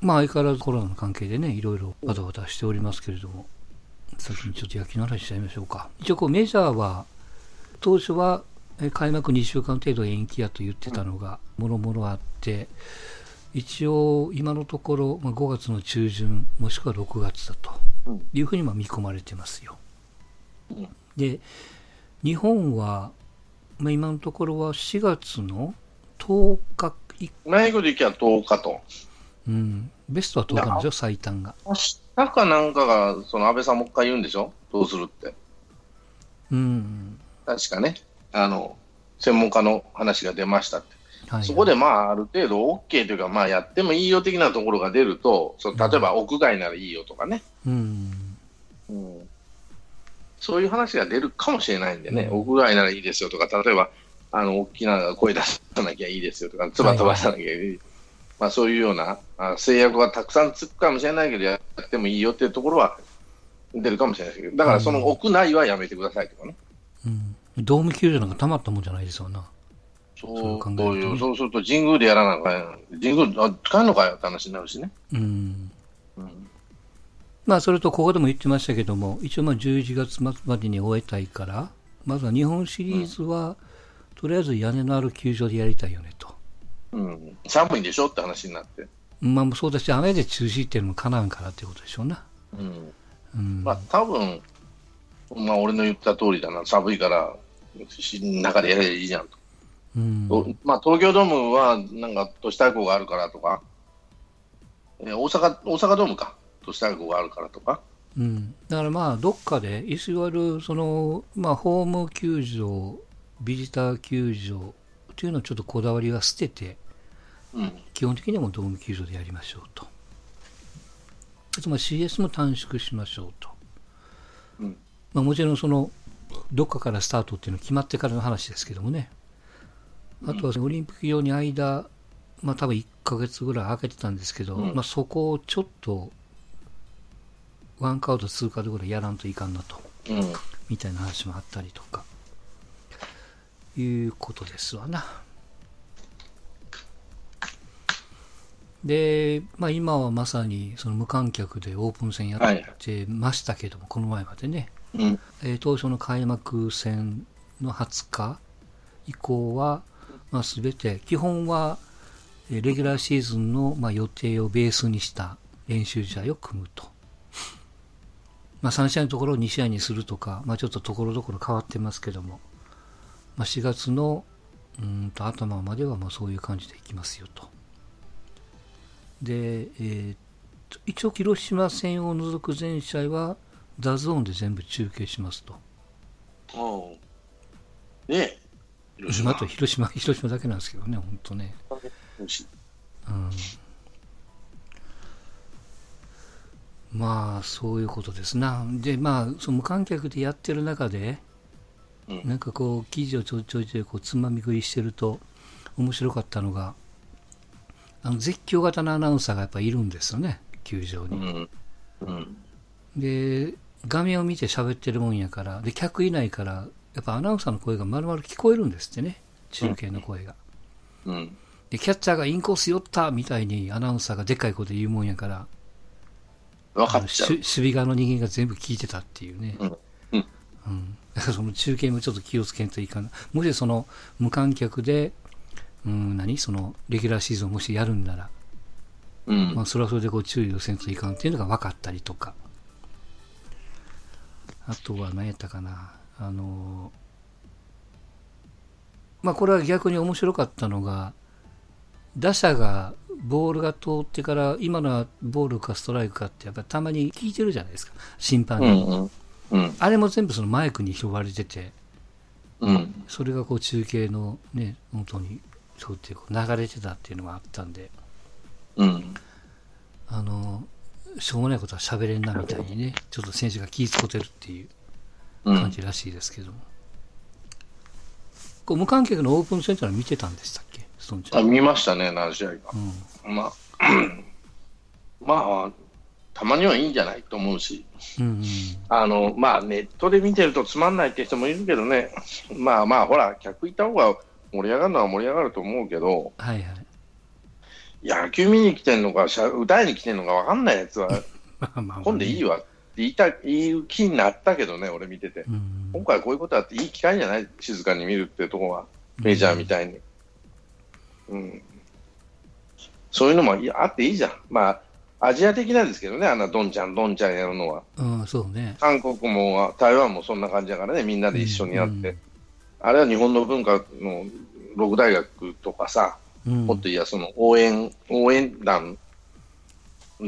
まあ相変わらずコロナの関係でね、いろいろバタバタしておりますけれども、先にちょっと野球の話しちゃいましょうか。一応こうメジャーは、当初は開幕2週間程度延期やと言ってたのが、もろもろあって、一応今のところ、まあ、5月の中旬、もしくは6月だというふうにまあ見込まれてますよ。で、日本は、まあ、今のところは4月の10日以内部でいけば10日と。うん、ベストは10日なんですよ、最短が。明日かなんかが、その安倍さんもう一回言うんでしょ？どうするって。うん、確かね。あの、専門家の話が出ましたって。はい、そこでまあ、ある程度 OK というか、まあ、やってもいいよ的なところが出ると、その例えば屋外ならいいよとかね。うん、うんそういう話が出るかもしれないんでね、うん屋外ならいいですよとか、例えば、あの、大きな声出さなきゃいいですよとか、唾飛ばさなきゃいい。まあ、そういうようなあ制約がたくさんつくかもしれないけど、やってもいいよっていうところは出るかもしれないですけど、だからその屋内はやめてくださいとかね。うん。ドーム球場なんかたまったもんじゃないですよな。そうそう考えるとねそうすると神宮でやらなあかん神宮、あ、使えんのかよって話になるしね。うん。うん。まあ、それとここでも言ってましたけども、一応まあ11月末までに終えたいから、まずは日本シリーズは、とりあえず屋根のある球場でやりたいよねと。うん。寒いんでしょって話になって。まあ、そうだし、雨で中止っていうのもかなわんからってことでしょうな。うん。うん。まあ、多分まあ、俺の言った通りだな、寒いから、し中でやればいいじゃんと。うん。おまあ、東京ドームは、なんか、都市対抗があるからとか、えー大阪、大阪ドームか、都市対抗があるからとか、うん、だからまあ、どっかで、いわゆるその、まあ、ホーム球場、ビジター球場というのをちょっとこだわりは捨てて、うん。基本的にはもうドーム球場でやりましょうと。あとまあ CS も短縮しましょうと。うんまあ、もちろんその、どっかからスタートっていうのは決まってからの話ですけどもね。あとはオリンピック用に間、まあ多分1ヶ月ぐらい空けてたんですけど、うんまあそこをちょっと、ワンカウト通過でぐらいやらんといかんなと。うん。みたいな話もあったりとか、いうことですわな。で、まあ今はまさにその無観客でオープン戦やってましたけども、この前までね、うん。えー当初の開幕戦の20日以降は、まあ、全て、基本は、えーレギュラーシーズンの、まあ、予定をベースにした練習試合を組むと。まあ、3試合のところを2試合にするとか、まあ、ちょっとところどころ変わってますけども、まあ、4月のうーんと頭まではまあそういう感じでいきますよと。で、えーと一応広島戦を除く全試合は DAZN で全部中継しますと。おうねえ。広今と広島、広島だけなんですけどね、本当ね。うん。まあ、そういうことですな。で、まあ、その無観客でやってる中で、うんなんかこう、記事をちょいちょいちょいこうつまみ食いしてると、面白かったのが、あの絶叫型のアナウンサーがやっぱいるんですよね、球場に。うん。うん。で、画面を見て喋ってるもんやから、で、客いないから、やっぱアナウンサーの声が丸々聞こえるんですってね、中継の声が。うん。で、キャッチャーがインコース寄ったみたいにアナウンサーがでっかい声で言うもんやから、分かっちゃうし。守備側の人間が全部聞いてたっていうね。うんうんうんだからその中継もちょっと気をつけんといかん。もしその無観客で、うん、何？そのレギュラーシーズンをもしやるんなら、うんまあ、それはそれでこう注意をせんといかんっていうのが分かったりとか。あとは何やったかな。あの、まあこれは逆に面白かったのが、打者がボールが通ってから今のはボールかストライクかってやっぱりたまに聞いてるじゃないですか。審判に。うん。うん。うん。あれも全部そのマイクに拾われてて、うん。それがこう中継のね、本当にそうって流れてたっていうのがあったんで、うん。あの、しょうもないことは喋れんなみたいにね、ちょっと選手が気ぃつこてるっていううん。感じらしいですけども。こう無観客のオープン戦ってのは見てたんでしたっけ？ストーンちゃあ、ん。見ましたね、何試合か。うん。まあ、まあ、たまにはいいんじゃないと思うし、うんうん。あの、まあ、ネットで見てるとつまんないって人もいるけどね、まあまあ、ほら、客いた方が盛り上がるのは盛り上がると思うけど、はいはい。野球見に来てんのか、歌いに来てんのか分かんないやつは、今度いいわって言いた言う気になったけどね、俺見てて。うん今回こういうことあっていい機会じゃない静かに見るっていうところは、メジャーみたいに。うん。そういうのもいあっていいじゃん。まあ、アジア的なんですけどね、あんなどんちゃんどんちゃんやるのは。うん、そうね。韓国も台湾もそんな感じだからね、みんなで一緒にやって。うんあれは日本の文化の六大学とかさ、うんもっと言えばその応援、応援団、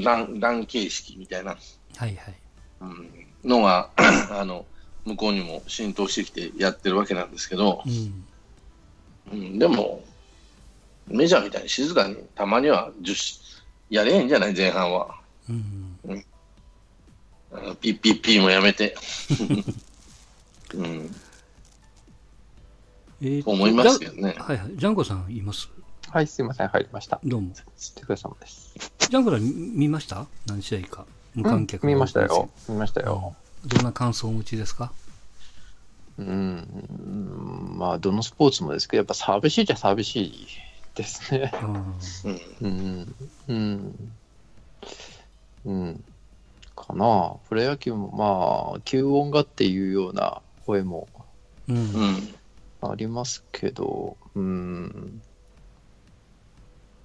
団、団形式みたいな、はいはい。うんのが、あの、向こうにも浸透してきてやってるわけなんですけど、うん。うん、でも、メジャーみたいに静かにたまには10しやれへんじゃない前半は。うん。あのピッピッピーもやめて。うん、え思いますけどねはいはい。ジャンコさんいます？はい、すいません、入りました。どうも。お疲れ様です。ジャンコさん見ました？何試合か？無観客、うん見ましたよ。。見ましたよ。どんな感想をお持ちですか？うん、まあ、どのスポーツもですけど、やっぱ寂しいじゃ寂しいですね。うん。うんうん。うん。うん。かな。プロ野球も、まあ、吸音がっていうような声もうん。うんありますけど、うん。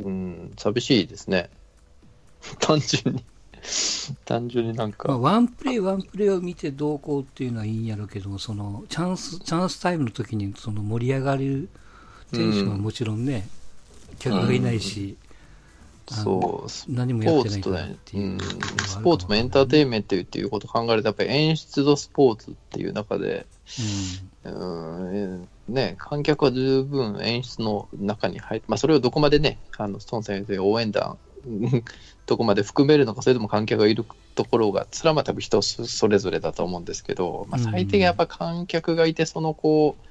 うん、寂しいですね。単純に。単純になんまあ、か、ワンプレー、ワンプレーを見てどうこうっていうのはいいんやろうけども、そのチャンス、チャンスタイムの時にその盛り上がるテンションはもちろんね、客がいないし、あのそう、ス何もポやってないって、いううん、スポーツもエンターテインメントっていうことを考えると、やっぱり演出とスポーツっていう中で、うん、ね、観客は十分演出の中に入って、まあ、それをどこまでね、あのストーン先生、応援団、うんどこまで含めるのか、それとも観客がいるところが、それはまあ多分人そそれぞれだと思うんですけど、まあ、最低限やっぱ観客がいて、そのこう、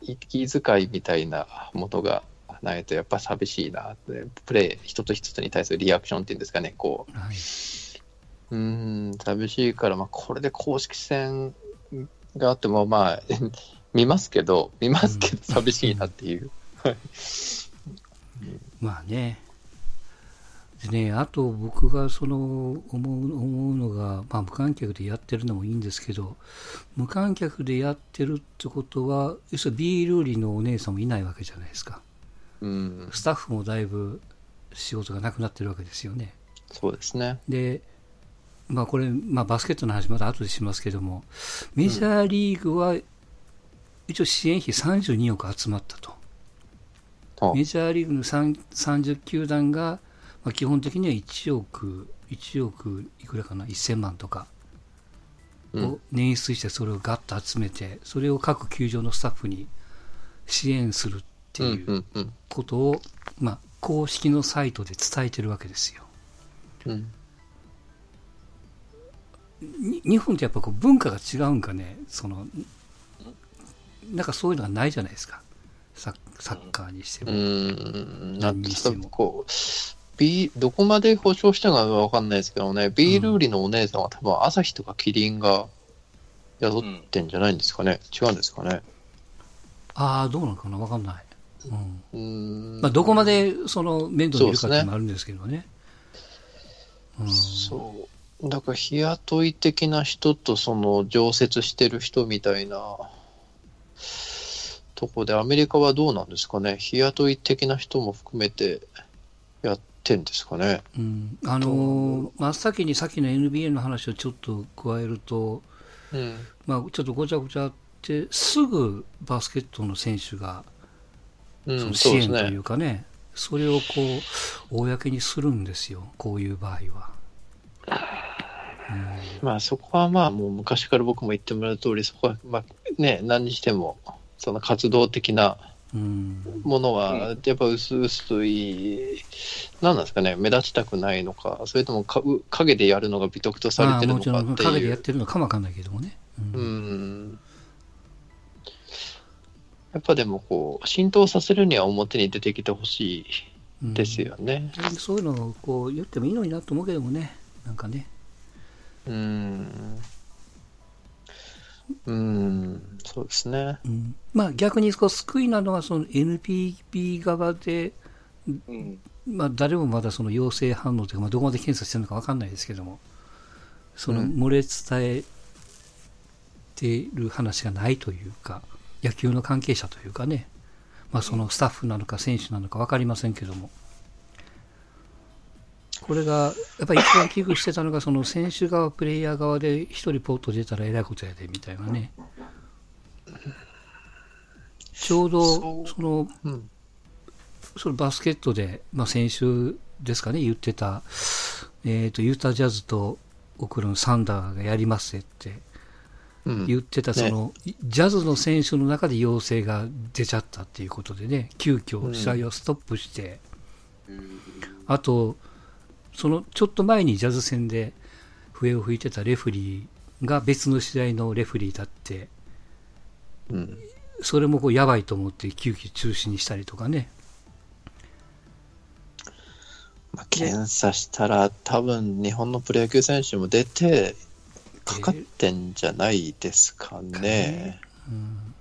息遣いみたいなものがないと、やっぱ寂しいなって、プレー、一つ一つに対するリアクションっていうんですかね、こう、うん。はい。うーん、寂しいから、まあ、これで公式戦があっても、まあ、見ますけど、見ますけど、寂しいなっていう。まあね。でね、あと僕がその思う思うのが、まあ、無観客でやってるのもいいんですけど、無観客でやってるってことは、要するにビール売りのお姉さんもいないわけじゃないですか。うん、スタッフもだいぶ仕事がなくなってるわけですよね。そうですね。で、まあこれ、まあバスケットの話また後でしますけども、メジャーリーグは一応支援費32億集まったと。あ。メジャーリーグの3 30球団が、まあ、基本的には1億、1億いくらかな、1000万とかうん。を捻出して、それをガッと集めて、それを各球場のスタッフに支援するってうんいうことを、まあ、公式のサイトで伝えてるわけですよ。うん。に日本ってやっぱこう文化が違うんかね、その、なんかそういうのがないじゃないですか。サッサッカーにしてうも。ん、なん何にしてもこう、ビどこまで保証してるのかわかんないですけどね、ビール売りのお姉さんは多分朝日とかキリンが雇ってんじゃないんですかね。違うんですかね。ああ、どうなのかな？わかんない。うん。うん。まあ、どこまでその面倒見るかってもあるんですけどね。うん、そう。だから日雇い的な人とその常設してる人みたいなとこでアメリカはどうなんですかね？日雇い的な人も含めてやってんですかね？うん、あのー真っ先にさっきの NBA の話をちょっと加えると、うん。まあ、ちょっとごちゃごちゃって、すぐバスケットの選手がうん、その支そうですね援という。かね、それをこう、公にするんですよ、こういう場合は。まあそこはまあもう昔から僕も言ってもらう通り、そこはまあね、何にしても、その活動的なうん、ものは、やっぱ薄々い、何なんですかね、目立ちたくないのか、それともかう影でやるのが美徳とさまあ、れてるのかっていう。陰でやってるのかもわかんないけどもね。ううんん。やっぱでもこう、浸透させるには表に出てきてほしいですよね。うんそういうのをこう言ってもいいのになと思うけどもね、なんかね。うん。うん、そうですね。うん、まあ逆にこう救いなのはその NPB 側でうん。まあ、誰もまだその陽性反応というか、まあ、どこまで検査してるのか分かんないですけども、その漏れ伝えている話がないというか、野球の関係者というかね、まあ、そのスタッフなのか選手なのか分かりませんけども、これが、やっぱり一番危惧してたのが、その選手側、プレイヤー側で一人ポート出たらえらいことやでみたいなね。ちょうど、その、うん。そのバスケットで、まあ、先週ですかね、言ってた、えっ、と、ユータジャズとオクラのサンダーがやりますってうん。言ってた、その、ジャズの選手の中で陽性が出ちゃったっていうことでね、急遽試合をストップして、あと、そのちょっと前にジャズ戦で笛を吹いてたレフリーが別の試合のレフリーだって、うん。それもこうやばいと思って急遽中止にしたりとかね。まあ、検査したら、多分日本のプロ野球選手も出て、かかってんじゃないですかね。うん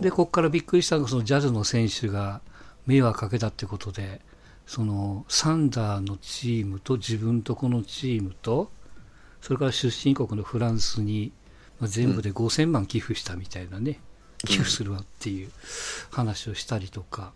で、ここからびっくりしたのが、そのジャズの選手が迷惑かけたってことで、そのサンダーのチームと自分とこのチームと、それから出身国のフランスに、まあ、全部で5000万寄付したみたいなね、寄付するわっていう話をしたりとか。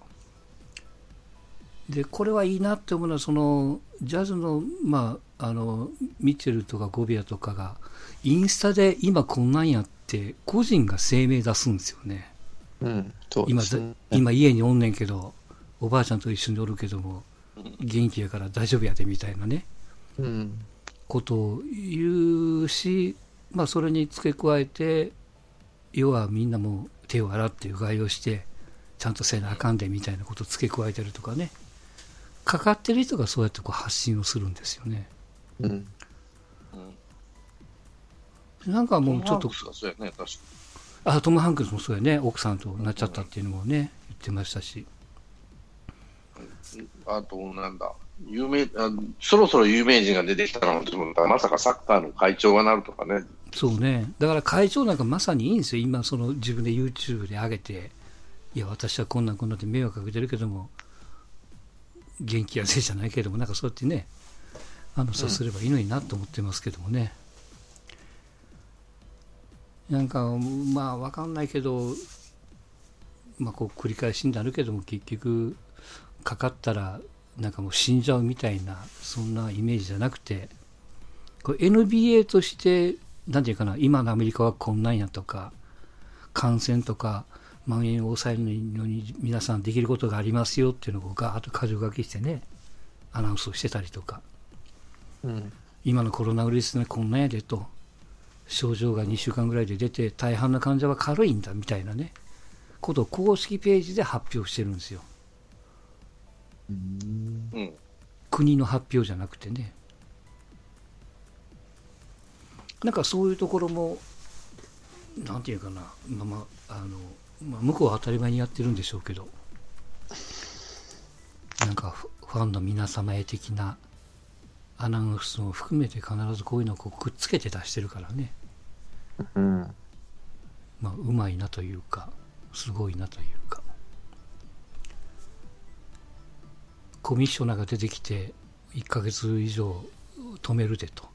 で、これはいいなって思うのは、その、ジャズの、まあ、あの、ミッチェルとかゴビアとかが、インスタで今こんなんやって、個人が声明出すんですよね。うん、そうで今すね。今家におんねんけどおばあちゃんと一緒におるけども元気やから大丈夫やでみたいなねうん。ことを言うし、まあ、それに付け加えて要はみんなもう手を洗ってうがいをしてちゃんとせなあかんでみたいなことを付け加えてるとかねかかってる人がそうやってこう発信をするんですよねうん。なんかもうちょっとそうやね、確かあトム・ハンクスもそうやね奥さんとなっちゃったっていうのもね言ってましたしに。あと、なんだ、有名あ、そろそろ有名人が出てきたのと、まさかサッカーの会長がなるとかね。そうね。だから会長なんかまさにいいんですよ。今、その自分で YouTube で上げて、いや、私はこんなこんなんで迷惑かけてるけども、元気やせいじゃないけども、なんかそうやってね、あの、そうすればいいのになと思ってますけどもね。なんか、まあ、わかんないけど、まあ、こう繰り返しになるけども、結局、かかったら、なんかもう死んじゃうみたいな、そんなイメージじゃなくて、これ NBA として、なんていうかな、今のアメリカはこんなんやとか、感染とか、蔓延を抑えるのに皆さんできることがありますよっていうのをガーッと箇条書きしてね、アナウンスをしてたりとか、うん。今のコロナウイルスね、こんなんやでと、症状が2週間ぐらいで出て、大半の患者は軽いんだみたいなね、ことを公式ページで発表してるんですよ。国の発表じゃなくてね。なんかそういうところも、なんていうかな、まあまあ、あの、まあ、向こうは当たり前にやってるんでしょうけど、なんかフファンの皆様へ的なアナウンスも含めて必ずこういうのをこうくっつけて出してるからね、うん。まあ、うまいなというか、すごいなというか。コミッショナーが出てきて、1ヶ月以上止めるでと。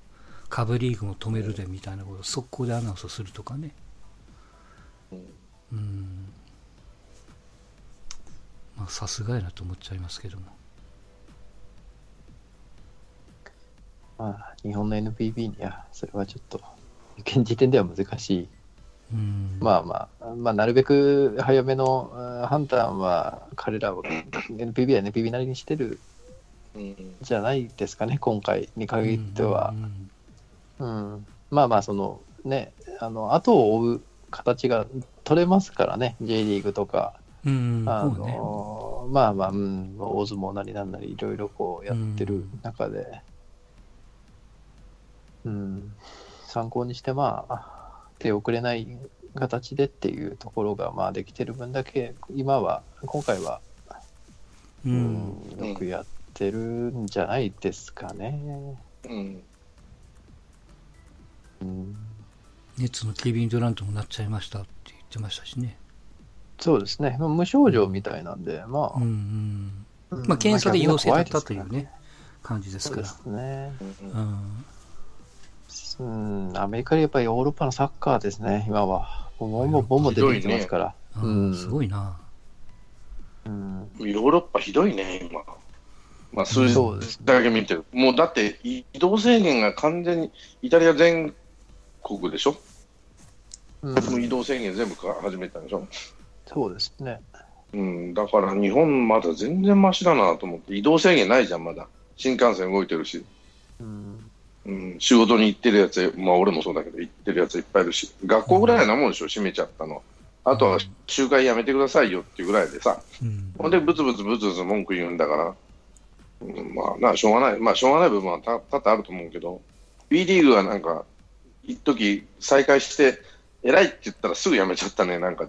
カブリーグも止めるでみたいなことを速攻でアナウンスするとかね。うん。まあ、さすがやなと思っちゃいますけども。まあ、日本の NPB には、それはちょっと、現時点では難しい。うん。まあまあ、まあ、なるべく早めのあ判断は、彼らを NPB は NPB なりにしてるうん。じゃないですかね、今回に限ってはう。んうん、まあまあ、そのね、あの後を追う形が取れますからね、J リーグとか、うん。うん、あそうね。のまあまあ、うん、大相撲なりなんなり、いろいろこうやってる中で、うん、参考にして、まあ、手遅れない形でっていうところが、まあ、できてる分だけ、今は、今回は、う。うんん、よくやってるんじゃないですかね。うん。うん熱のケビン・ドゥラントもなっちゃいましたって言ってましたしね。そうですね、まあ無症状みたいなんで、まあ、うんうん。まあ、検査で陽性だったというね、感じですそうでから。すね。うん。うん、アメリカでやっぱりヨーロッパのサッカーですね、今は。ボンボンボンボン出てきてますから。ううんん、すごいな。うん、ヨーロッパひどいね、今。まあ、数字そうですねだけ見てる。もうだって、移動制限が完全に、イタリア全国でしょ、うんもう移動制限全部か始めたでしょ？そうですね。うん、だから日本まだ全然マシだなと思って、移動制限ないじゃん、まだ。新幹線動いてるし。うん、うん、仕事に行ってるやつ、まあ俺もそうだけど、行ってるやついっぱいいるし、学校ぐらいなもんでしょ、閉めちゃったの。あとは集会やめてくださいよっていうぐらいでさ、うん。ほんで、ブツブツブツブツ文句言うんだから、うん、まあな、しょうがない、まあしょうがない部分はた多々あると思うけど、B リーグはなんか、一時再開して、偉いって言ったらすぐやめちゃったね、なんか、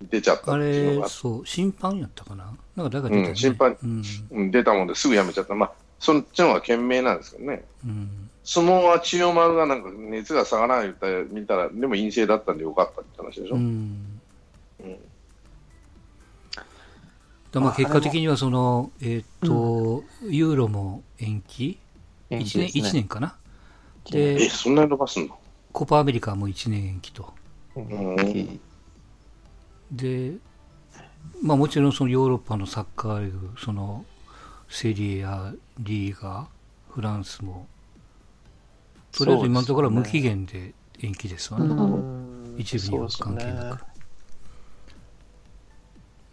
出ちゃったあれそう、審判やったかな？なんか誰か出たよね。うん審判うん。うん、出たもんですぐやめちゃった。まあ、そっちの方が賢明なんですけどね。うん。相撲は千代丸がなんか熱が下がらないって見たら、でも陰性だったんでよかったって話でしょ？ううんん。だまあ結果的にはその、えっと、ユーロも延期？延 ?1 年、年かな？え、で、そんなに伸ばすの？コパアメリカも1年延期と。で、まあもちろんそのヨーロッパのサッカーリーグ、そのセリエやリーガ、フランスも、とりあえず今のところは無期限で延期ですわね。うん一部には。関係なく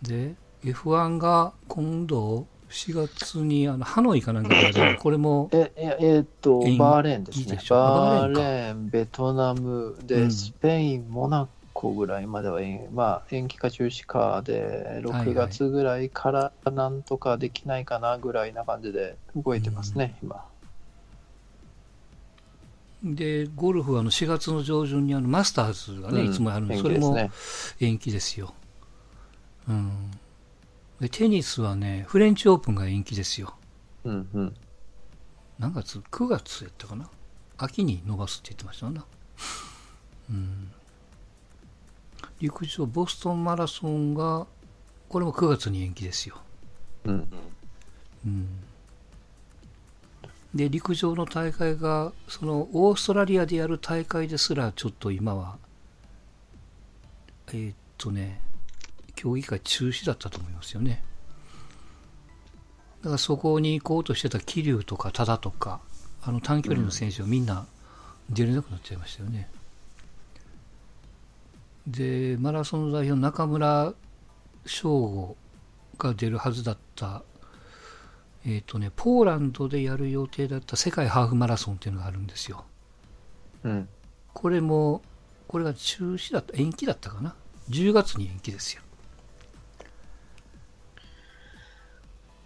ですねで、F1 が今度4月にあのハノイかなんかでこれも、え、いやえーっとバーレーンですね。バーレーンベトナムうで、ん。スペイン、モナコぐらいまでは延、まあ、延期か中止かで、はい6月ぐらいからなんとかできないかなぐらいな感じで動いてますね、今。で、ゴルフはあの4月の上旬にあのマスターズがね、うんいつもやるんで、延それも。延期ですよ。うん。で、テニスはね、フレンチオープンが延期ですよ。うんうん。何月 ?9 月やったかな？秋に伸ばすって言ってましたよな。うん。陸上、ボストンマラソンが、これも9月に延期ですよ。うん。うん。で、陸上の大会が、その、オーストラリアでやる大会ですら、ちょっと今は、えーっとね、競技会中止だったと思いますよね。だからそこに行こうとしてた桐生とか多田とか、あの短距離の選手はみんな出れなくなっちゃいましたよね。で、マラソン代表の中村翔吾が出るはずだった、えっ、とね、ポーランドでやる予定だった世界ハーフマラソンっていうのがあるんですよ。うん。これも、これが中止だった、延期だったかな？10月に延期ですよ。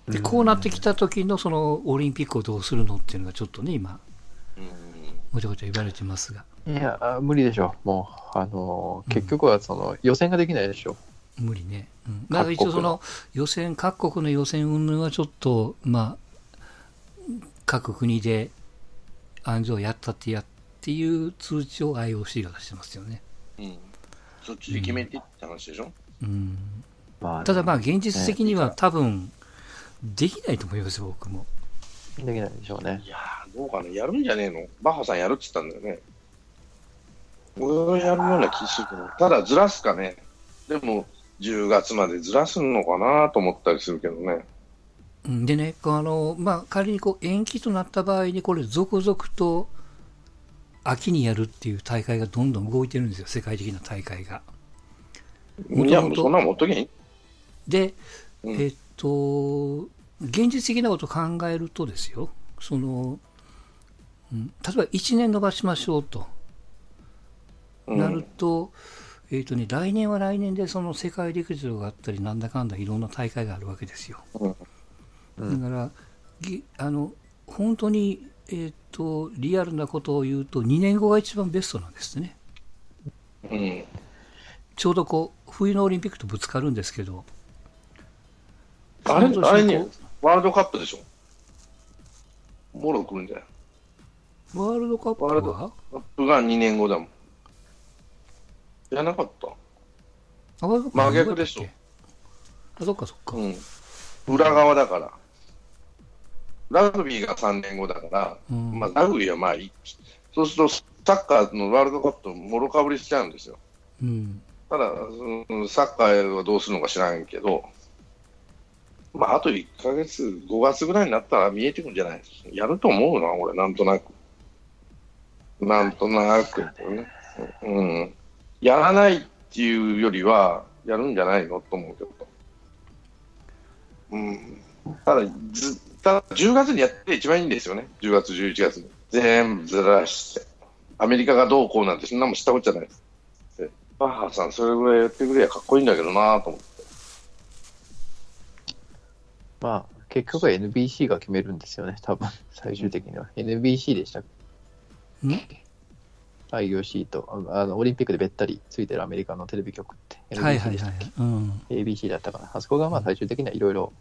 で、こうなってきた時のそのオリンピックをどうするのっていうのがちょっとね、今、うんごちゃごちゃ言われてますが、いや、あ無理でしょ。もう、あのー、結局はその予選ができないでしょ。無理ね。うん、だから一応その予選、各国の予選云々はちょっと、まあ、各国で安城やったってやっていう通知を IOC が出してますよね。うんそっちで決めてって話でしょ、うん、まあ、ただまあ現実的にはね多分できないと思いますよ、僕も。できないでしょうねい。やー、どうかな、やるんじゃねえの？バッハさんやるって言ったんだよね。俺はやるような気するけど、ただずらすかね。でも、10月までずらすのかなと思ったりするけどね。うんでね、あのまあ、仮にこう延期となった場合に、これ、続々と秋にやるっていう大会がどんどん動いてるんですよ、世界的な大会が。いや、もうそんなもっとけん。で、うんえっと、現実的なことを考えるとですよ、その、うん例えば1年延ばしましょうとうんなると、えっとね、来年は来年でその世界陸上があったり、なんだかんだいろんな大会があるわけですよ。うんうんだから、ぎあの本当に、えっとリアルなことを言うと、2年後が一番ベストなんですね。うん。ちょうどこう冬のオリンピックとぶつかるんですけど、あれ、あれにこ、ワールドカップでしょ？もろ来るんじゃない？うワールドカップワールドはカップが2年後だもん。じゃなかったあ真逆でしょあ、そっかそっか。うん。裏側だから。ラグビーが3年後だから、うんまあ、ラグビーはまあいい。そうすると、サッカーのワールドカップともろかぶりしちゃうんですよ。うん。ただ、うんサッカーはどうするのか知らんけど、まあ、あと1ヶ月、5月ぐらいになったら見えてくるんじゃないやると思うな、俺、なんとなく。なんとなく、ね。うん。やらないっていうよりは、やるんじゃないのと思うけど。うん。ただ、ずただ10月にやって一番いいんですよね。10月、11月に。全部ずらして。アメリカがどうこうなんて、そんなもん知ったことじゃないです。でバッハさん、それぐらいやってくれやかっこいいんだけどなと思って。まあ、結局は NBC が決めるんですよね、多分最終的には。NBC でしたっけ？ん？IOC とあのオリンピックでべったりついてるアメリカのテレビ局って、はいはいはいでしたっけ？うん。ABC だったかな。あそこがまあ最終的にはいろいろ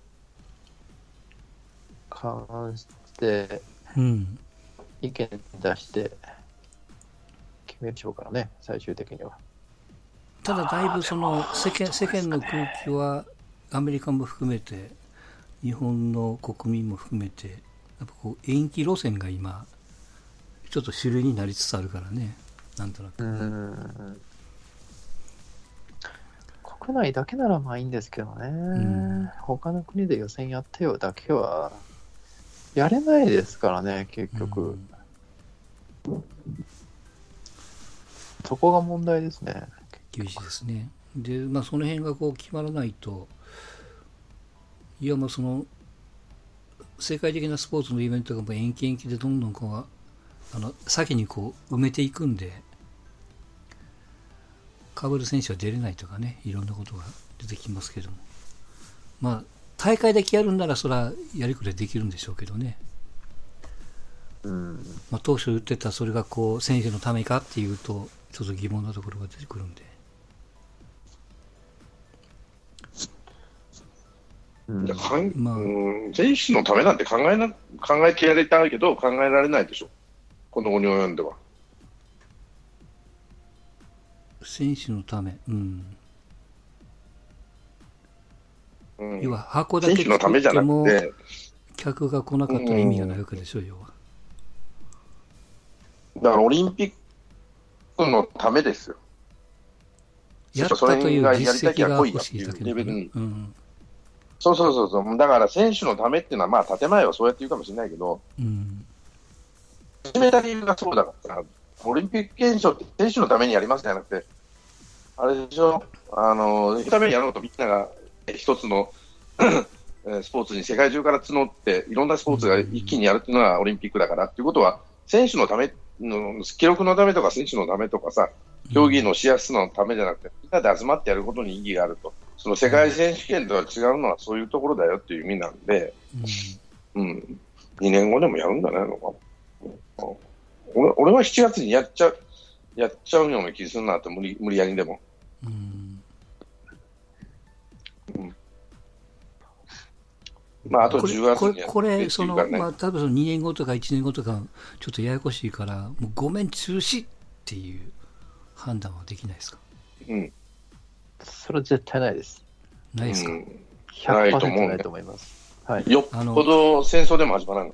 関してうん。意見出して決めるでしょうからね、最終的には。ただだいぶその世間世間の空気はアメリカも含めて日本の国民も含めてやっぱこう延期路線が今ちょっと主流になりつつあるからね。なんとなく、うん国内だけならまあいいんですけどね、ん。他の国で予選やってよだけはやれないですからね、結局。そこが問題ですね。厳しいですね。でまあその辺がこう決まらないといやまあその世界的なスポーツのイベントがもう延期延期でどんどんこうあの先にこう埋めていくんでかぶる選手は出れないとかねいろんなことが出てきますけども。まあ大会だけやるんならそれはやりくりできるんでしょうけどね、うん。まあ、当初言ってたそれがこう選手のためかっていうとちょっと疑問なところが出てくるんで。うん。いやかんまあ。うん選手のためなんて考えな考えてやりたいけど、考えられないでしょ、この後に及んでは。選手のためうんうん要は箱だ選け手のためじゃなもくて、客が来なかったら意味がないわけでしょ、要は。だからオリンピックのためですよ。やったという実績が欲しいだけだから。レベルにうん。そうそうそうそう、だから選手のためっていうのは、まあ、建前はそうやって言うかもしれないけど、うん。始めた理由がそうだから、オリンピック憲章って選手のためにやりますじゃなくて、あれでしょ、あの、そのためにやろうとみんながえ一つのえースポーツに世界中から募って、いろんなスポーツが一気にやるっていうのがオリンピックだからっていうことは、選手のための、記録のためとか選手のためとかさ、競技のしやすさのためじゃなくて、みんなで集まってやることに意義があると。その世界選手権とは違うのはそういうところだよっていう意味なんで、うん、2年後でもやるんじゃないのかな。うん俺俺は7月にやっちゃう、やっちゃうような気するなって、無理無理やりでも。うん。まあ、あとこれ10月これ、にやってこれ、その、まあ、多分その2年後とか1年後とか、ちょっとややこしいから、もうごめん、中止っていう判断はできないですか？うん。それは絶対ないです。ないですか、うんないと思う100%ねないと思います。はい。よっぽど戦争でも始まらん。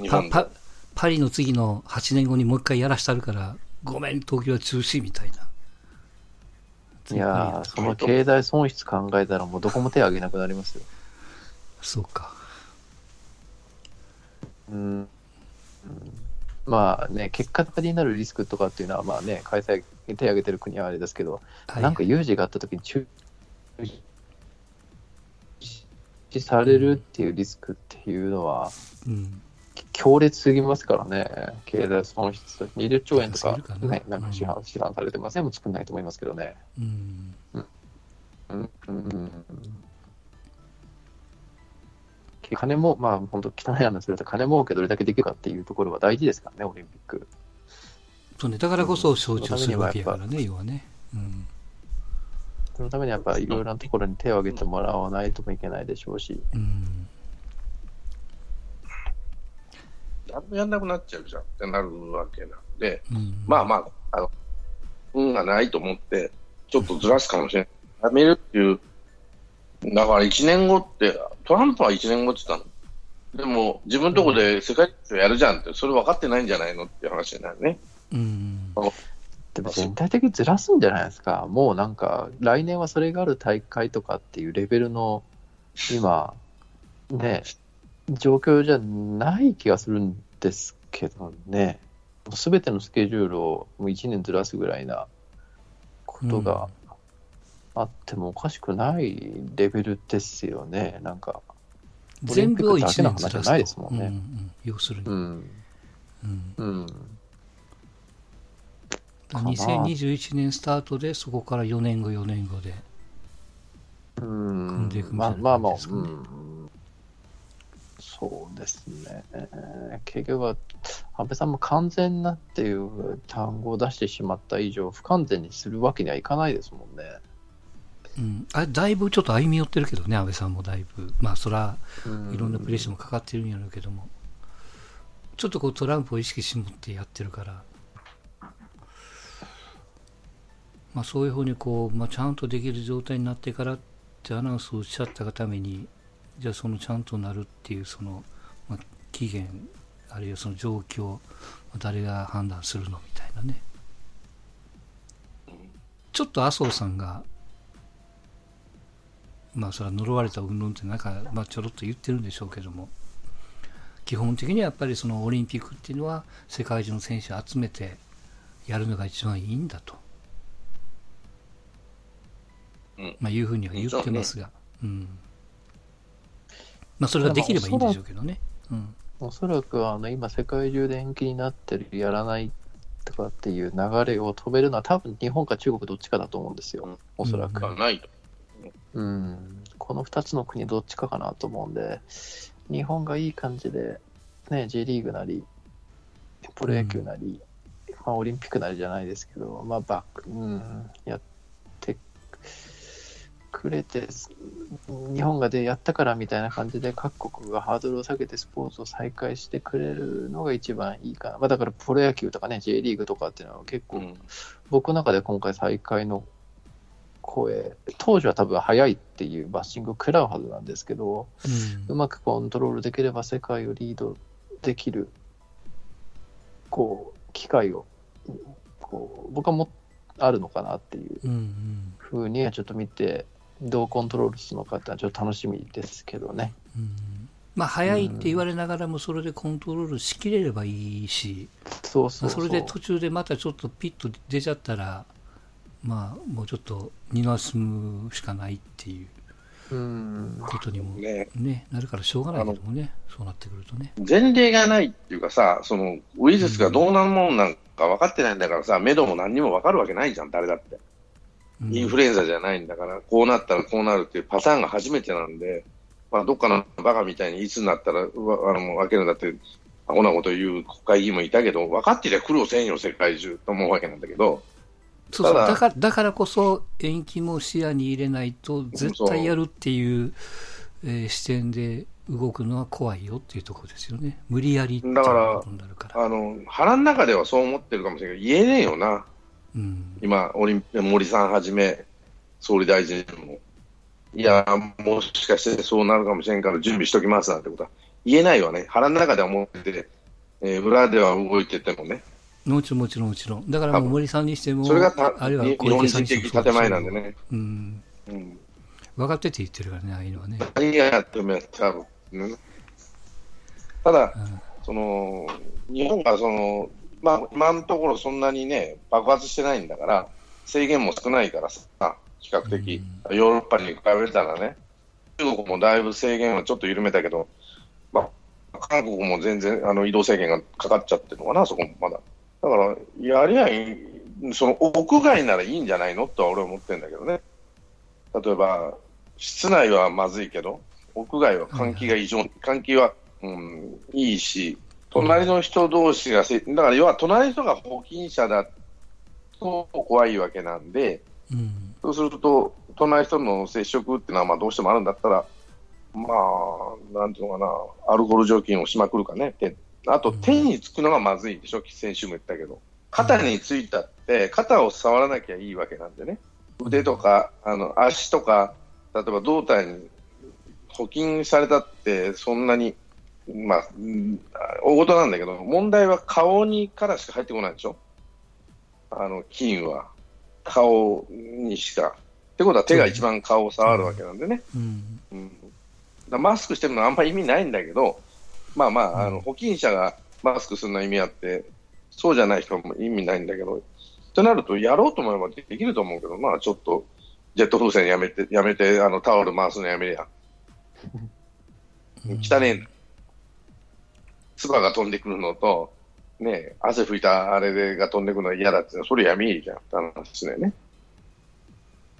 日本でパパパリの次の8年後にもう一回やらしたるから、ごめん、東京は中止みたいな。いやー、その経済損失考えたらもうどこも手挙げなくなりますよ。そうか。うん。うんまあね、結果的になるリスクとかっていうのは、まあね、開催、手挙げてる国はあれですけど、はいなんか有事があった時に中止されるっていうリスクっていうのは、うん。強烈すぎますからね、経済損失、20兆円とかかなね、なんか市販市販されてますね、もう作んないと思いますけどね。うん。うんうん金も、まあ、本当、汚い話すると、金儲けどれだけできるかっていうところは大事ですからね、オリンピック。そうね、だからこそ象徴するわけやからね、要はね。うん。そのためにやっぱいろいろなところに手を挙げてもらわないともいけないでしょうし、うん。ややんなくなっちゃうじゃんってなるわけなんで、うん。まあまあ、あの、運がないと思って、ちょっとずらすかもしれない。やめるっていうだから1年後って、トランプは1年後って言ったの。でも、自分のとこで世界一をやるじゃんって、それ分かってないんじゃないのっていう話になるね。うん。でも全体的にずらすんじゃないですか。もうなんか、来年はそれがある大会とかっていうレベルの、今、ね、状況じゃない気がするんですけどね。すべてのスケジュールをもう1年ずらすぐらいなことがあってもおかしくないレベルですよね。なんか、全部を1年ずらオリンピックだけの話じゃないですすもんねとうんうん要するに。うん、うんうん。かな2021年スタートで、そこから4年後、4年後で。うんんでいくみたいなまあまあまあ、うん、そうですね。結局は、安倍さんも完全なっていう単語を出してしまった以上、不完全にするわけにはいかないですもんね。うん、あだいぶちょっと歩み寄ってるけどね、安倍さんもだいぶ。まあ、そら、いろんなプレッシャーもかかってるんやろうけども。ちょっとこうトランプを意識しもってやってるから。まあ、そういうふうにこう、まあ、ちゃんとできる状態になってからってアナウンスをおっしゃったがために、じゃあそのちゃんとなるっていうその、まあ、期限、あるいはその状況、まあ誰が判断するのみたいなね。ちょっと麻生さんが、まあそれは呪われた云々ってなんか、まあ、ちょろっと言ってるんでしょうけども、基本的にはやっぱりそのオリンピックっていうのは世界中の選手を集めてやるのが一番いいんだと、うん。まあ、いうふうには言ってますが、うんまあ、それができればいいんでしょうけどね。うん。おそらくあの今、世界中で延期になってる、やらないとかっていう流れを止めるのは、多分日本か中国どっちかだと思うんですよ、おそらく。がないと。う。ん、この2つの国どっちかかなと思うんで、日本がいい感じで、ね、J リーグなり、プロ野球なり、まあ、オリンピックなりじゃないですけど、まあバック、うん、やってくれて、日本がでやったからみたいな感じで、各国がハードルを下げてスポーツを再開してくれるのが一番いいかな。まあ、だからプロ野球とかね、J リーグとかっていうのは結構、うん。僕の中で今回再開の声、当時は多分早いっていうバッシングを食らうはずなんですけど、うん。うまくコントロールできれば世界をリードできる、こう、機会を、こう、僕はもあるのかなっていううんうん。ふうにはちょっと見て、どうコントロールするのかってのはちょっと楽しみですけどね。うんまあ、早いって言われながらもそれでコントロールしきれればいいし、そうそうそう。それで途中でまたちょっとピッと出ちゃったら、まあ、もうちょっと二の足むしかないっていううん。ことにも、ねね、なるからしょうがないけどもね、そうなってくるとね。前例がないっていうかさ、そのウイルスがどうなるもんなんか分かってないんだからさ、目処も何にも分かるわけないじゃん、誰だって。うん。インフルエンザじゃないんだから、こうなったらこうなるっていうパターンが初めてなんで、まあ、どっかのバカみたいにいつになったらあの分けるんだって、アホなこと言う国会議員もいたけど、分かってりゃ苦労せんよ、世界中と思うわけなんだけど、そうそう。ただだからだからこそ延期も視野に入れないと絶対やるっていう、えー視点で動くのは怖いよっていうところですよね。無理やりだからことになるから。あの腹の中ではそう思ってるかもしれないけど、言えねえよな、うん今、オリンピ森さんはじめ、総理大臣も。いや、もしかしてそうなるかもしれんから準備しときますなんてことは言えないわね。腹の中では思ってて、えー裏では動いててもね。もちろんもちろんもちろん。だから森さんにしても、それがたあるいは日本人的建前なんでね。うん。うん。分かってて言ってるからね、ああいうのはね。やってもやったね。ただ、うんその、日本がその、まあ、今のところそんなにね、爆発してないんだから、制限も少ないからさ、比較的、ヨーロッパに比べたらね、中国もだいぶ制限はちょっと緩めたけど、まあ、韓国も全然あの移動制限がかかっちゃってるのかな、そこもまだ。だから、やりゃいい、その屋外ならいいんじゃないのとは俺は思ってるんだけどね。例えば、室内はまずいけど、屋外は換気が異常、換気は、うん、いいし、隣の人同士がせ、だから要は隣の人が保菌者だと怖いわけなんで、うん。そうすると、隣の人の接触っていうのはまあどうしてもあるんだったら、まあ、なんていうのかな、アルコール除菌をしまくるかね。であと、手につくのがまずいでしょ、先週も言ったけど。肩についたって、肩を触らなきゃいいわけなんでね。腕とか、あの、足とか、例えば胴体に補菌されたって、そんなに、まあ、うん大事なんだけど、問題は顔にからしか入ってこないでしょ、あの菌は。顔にしか。ってことは手が一番顔を触るわけなんでね。うん。うん、だマスクしてるのはあんまり意味ないんだけど、まあまあ、あの保菌者がマスクするのは意味あって、そうじゃない人も意味ないんだけど、となると、やろうと思えばできると思うけど、まあちょっと、ジェット風船やめて、やめて、あのタオル回すのやめりゃ。汚ねえんだ。唾が飛んでくるのと、ね、汗拭いたあれでが飛んでくるのは嫌だって、それやめいいじゃんって話だよね。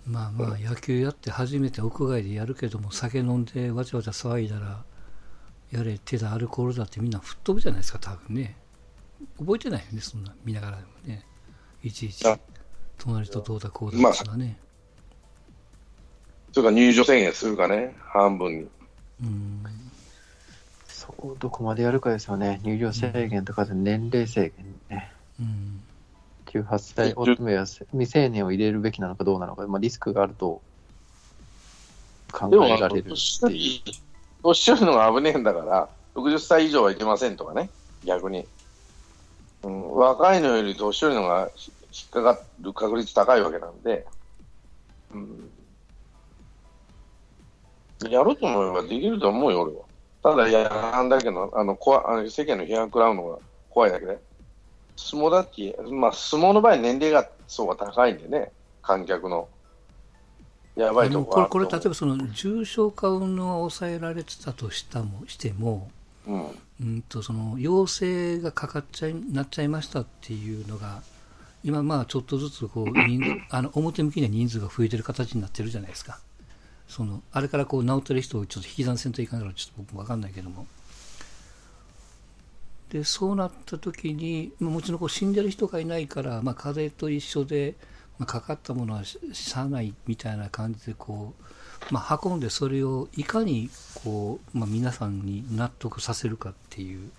まあまあ、野球やって初めて屋外でやるけども、酒飲んでわちゃわちゃ騒いだら、やれ、手だ、アルコールだってみんな吹っ飛ぶじゃないですか、多分ね。覚えてないよね、そんな、見ながらでもね。いちいちあ、隣とどうだこうだってのはね。それから入場制限するかね、半分に。どこまでやるかですよね。入場制限とかで年齢制限ね。うん。18歳乙女や未成年を入れるべきなのかどうなのか、まあ、リスクがあると考えられるって年寄いう。り年寄りのが危ねえんだから、60歳以上はいけませんとかね、逆に。うん、若いのより年寄りのが引っかかる確率高いわけなんで、うん、やろうと思えばできると思うよ、俺は。ただ、やらんだけど、あの怖あの世間の批判食らうのが怖いだけで。相撲だって、まあ、相撲の場合、年齢が層が高いんでね、観客の。やばいとあのこれ、これ例えばその重症化運動が抑えられてたとしたもしても、うんうんとその陽性がかかっちゃいなっちゃいましたっていうのが、今、まあちょっとずつこう人数あの表向きには人数が増えてる形になってるじゃないですか、そのあれからこう治ってる人をちょっと引き算せんといかんから、ちょっと僕も分かんないけども、でそうなった時に、もちろんこう死んでる人がいないから、まあ、風邪と一緒で、まあ、かかったものはししゃあないみたいな感じでこう、まあ、運んでそれをいかにこう、まあ、皆さんに納得させるかっていう。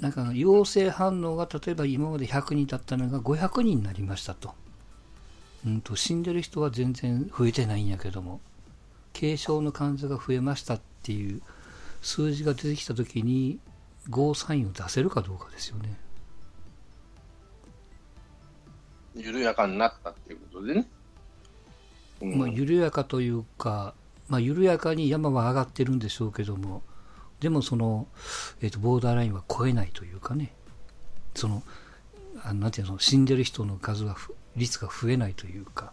なんか陽性反応が例えば今まで100人だったのが500人になりましたと,、うん、と死んでる人は全然増えてないんやけども軽症の患者が増えましたっていう数字が出てきたときにゴーサインを出せるかどうかですよね。緩やかになったっていうことでね。うんまあ、緩やかというか、まあ、緩やかに山は上がってるんでしょうけども、でもその、えー、とボーダーラインは超えないというかね、その、あなんていうの、死んでる人の数がふ、率が増えないというか、